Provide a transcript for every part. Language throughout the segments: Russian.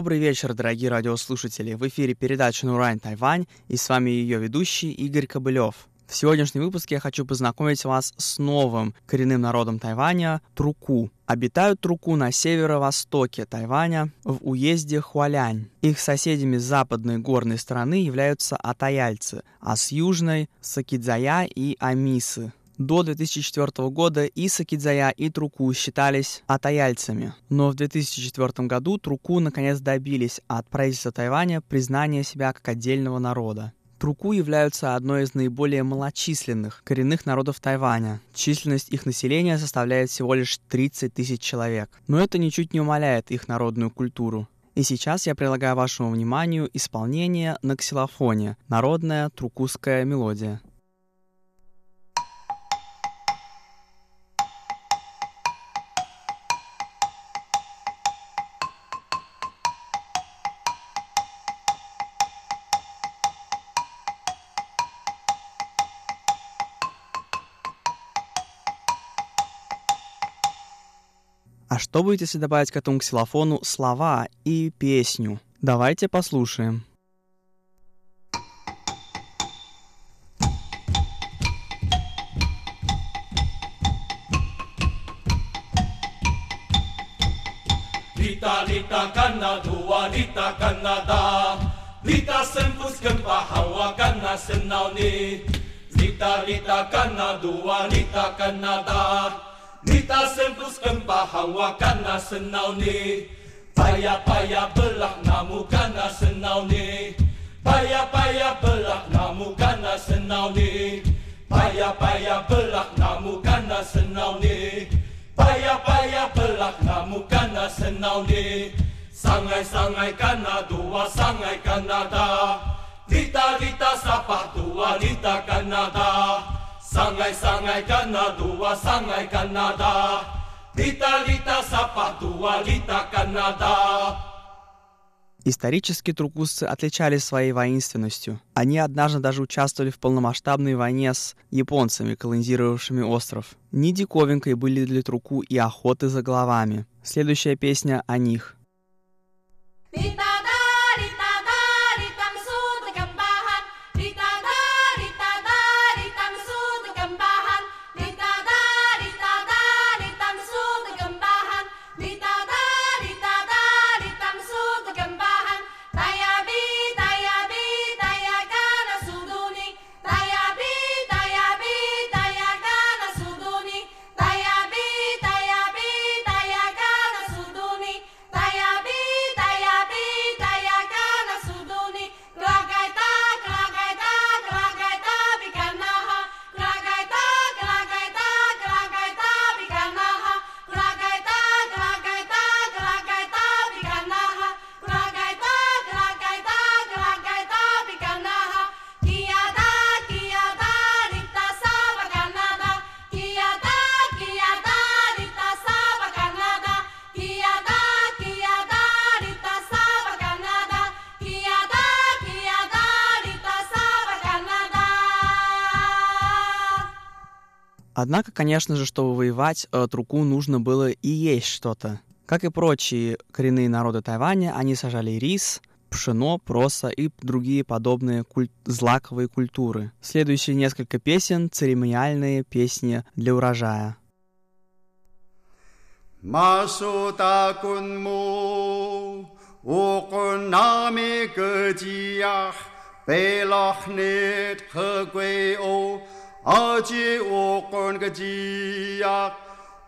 Добрый вечер, дорогие радиослушатели. В эфире передача «Нурайн Тайвань» и с вами ее ведущий Игорь Кобылев. В сегодняшнем выпуске я хочу познакомить вас с новым коренным народом Тайваня – Труку. Обитают Труку на северо-востоке Тайваня, в уезде Хуалянь. Их соседями с западной горной страны являются атаяльцы, а с южной – Сакидзая и Амисы. До 2004 года и Сакидзая, и Труку считались атаяльцами. Но в 2004 году Труку наконец добились от правительства Тайваня признания себя как отдельного народа. Труку являются одной из наиболее малочисленных коренных народов Тайваня. Численность их населения составляет всего лишь 30 тысяч человек. Но это ничуть не умаляет их народную культуру. И сейчас я предлагаю вашему вниманию исполнение на ксилофоне «Народная трукузская мелодия». А что будет, если добавить к этому ксилофону слова и песню? Давайте послушаем. Lita, lita, kana dua, lita, kana da. Lita sempus gempa hawa kana senau ni. Lita, lita, kana dua, lita, kana da. Lita sempus gempa hawa kana senau ni. Payah, payah belah namu kana senau ni. Payah, payah belah namu kana senau ni. Payah, payah belah namu kana senau ni. Payah-payah belak namu kana senau ni Sangai-sangai kana dua sangai Kanada Lita-lita sapah dua lita Kanada Sangai-sangai kana dua sangai Kanada Lita-lita sapah dua lita Kanada Исторически трукузцы отличались своей воинственностью. Они однажды даже участвовали в полномасштабной войне с японцами, колонизировавшими остров. Не диковинкой были для труку и охоты за головами. Следующая песня о них. Однако, конечно же, чтобы воевать, э, Труку нужно было и есть что-то. Как и прочие коренные народы Тайваня, они сажали рис, пшено, проса и другие подобные куль... злаковые культуры. Следующие несколько песен — церемониальные песни для урожая. Масута кунму, укунами гдиях, белахнет хэгуэо, aji ukon kejiak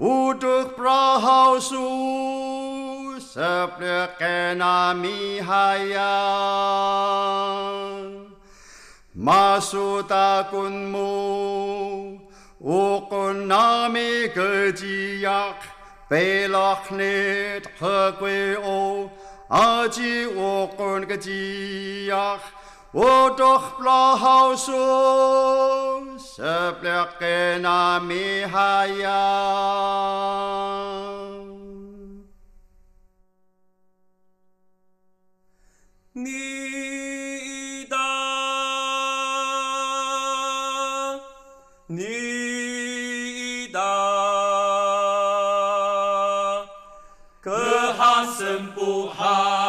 uduk prahau su sepleka mihaya masu takunmu ukon nami kejiak belok net hakwe o aji ukon kejiak 我多想告诉，说不清那梦想。妮达，妮达，歌声不喊。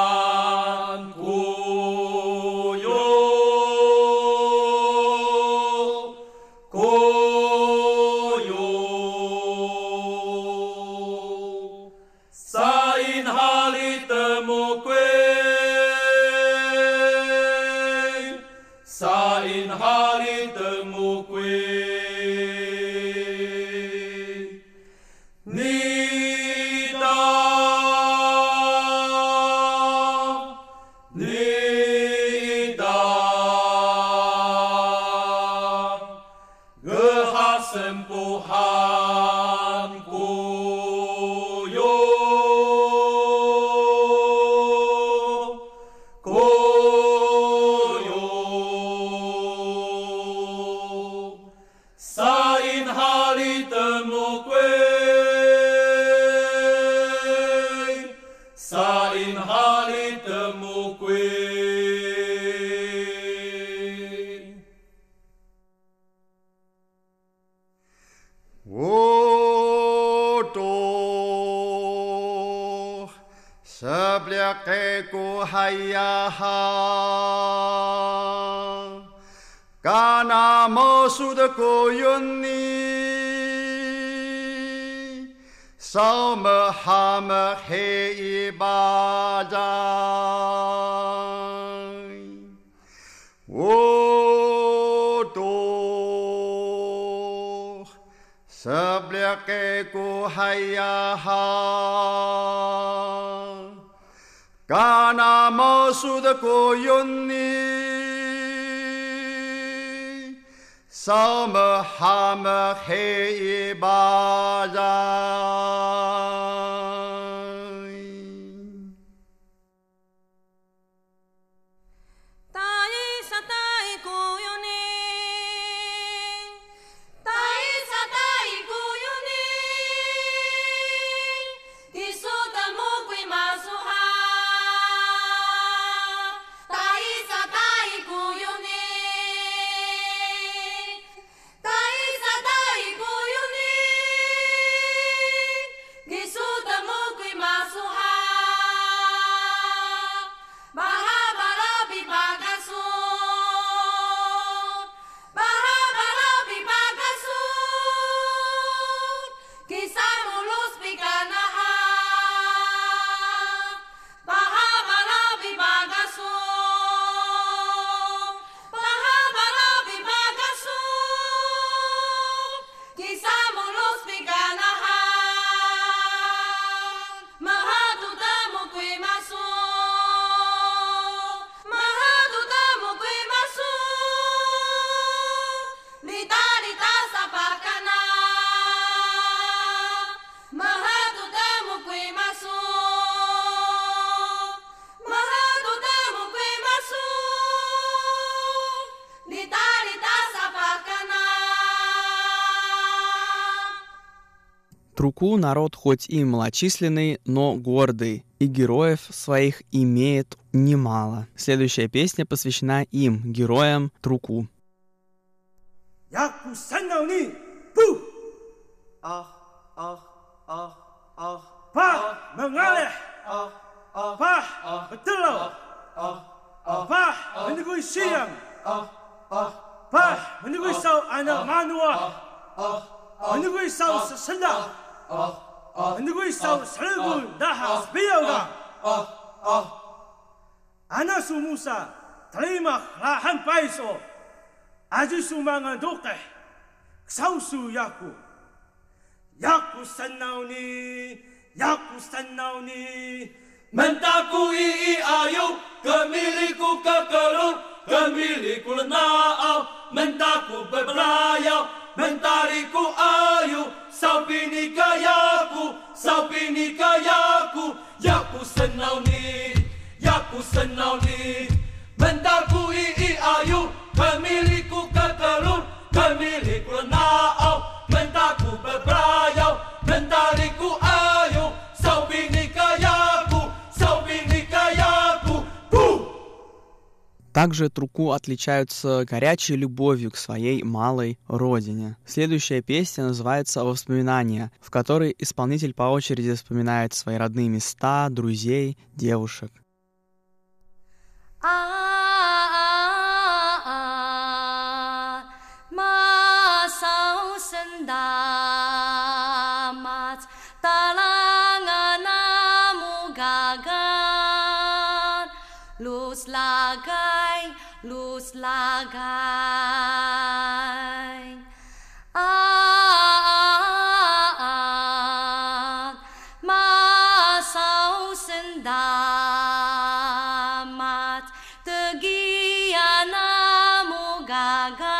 سبلقيكو حياها كان موسودكو يني. صوم حام هي وطوخ سبلقيكو حياها 가나모수드고윤니사마하마헤이바자 Труку народ хоть и малочисленный, но гордый, и героев своих имеет немало. Следующая песня посвящена им, героям Труку. Санауни, пу! Ах, ах, ах, ах, па, менгале, па, бетело, па, менигуй сиям, па, менигуй сау ана мануа, менигуй сау 누굴 싸우 설구 나하 스피어가. 아나수 무사 달리마 라한 빠이소. 아주수 망한 독대 사우수 야쿠. 야쿠 산나오니 야쿠 산나오니. 만다쿠 이이 아요. 가밀리쿠 까까로 가밀리쿠 나아 만다쿠 베블라야 만다리쿠 아요 sau pinica iacu, sau. Также Труку отличаются горячей любовью к своей малой родине. Следующая песня называется «Воспоминания», в которой исполнитель по очереди вспоминает свои родные места, друзей, девушек. Luz loslagan at ah, masausendam at tegian amugaga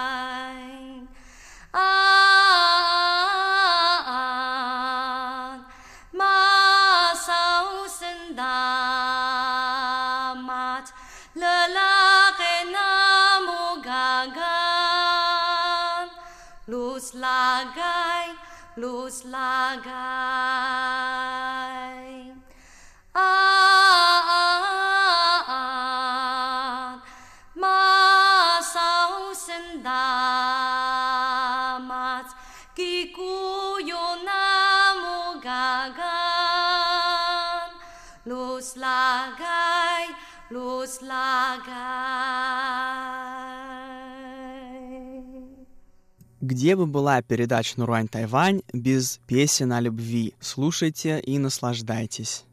lagai, luz ah, ah, ah Aan masausen damat kikuyo namugagan, luz lagai, luz lagai. Где бы была передача Нурань Тайвань без песен о любви? Слушайте и наслаждайтесь.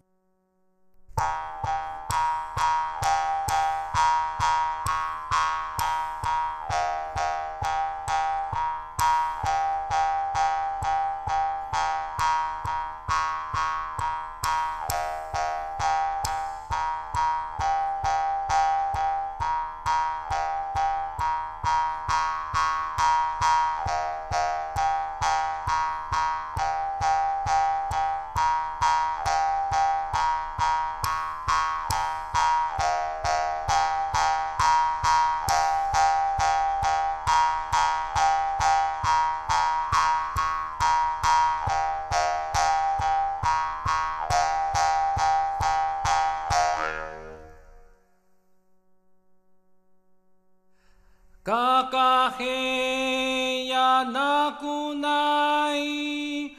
那古那依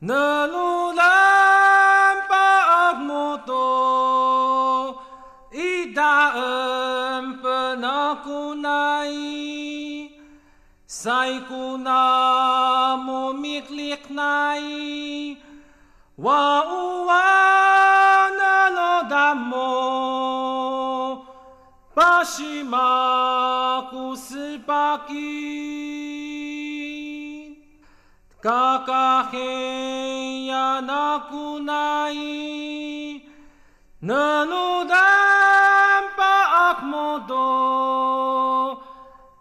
那鲁兰巴阿摩多伊达恩佛那古那依赛古那摩米利那依哇呜哇那罗达摩巴西玛古斯巴基。嘎嘎黑呀那嘎乃伊那奴隶把阿哥 nanudan paakmoto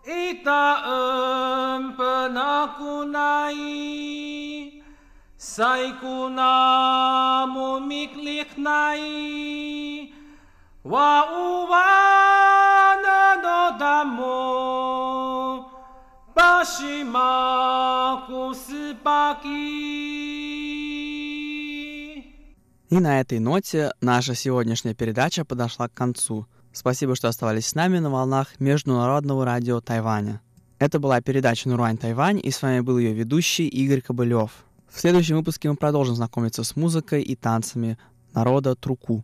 itaam panakunay. Sipaki И на этой ноте наша сегодняшняя передача подошла к концу. Спасибо, что оставались с нами на волнах Международного радио Тайваня. Это была передача Нурань Тайвань, и с вами был ее ведущий Игорь Кобылев. В следующем выпуске мы продолжим знакомиться с музыкой и танцами народа Труку.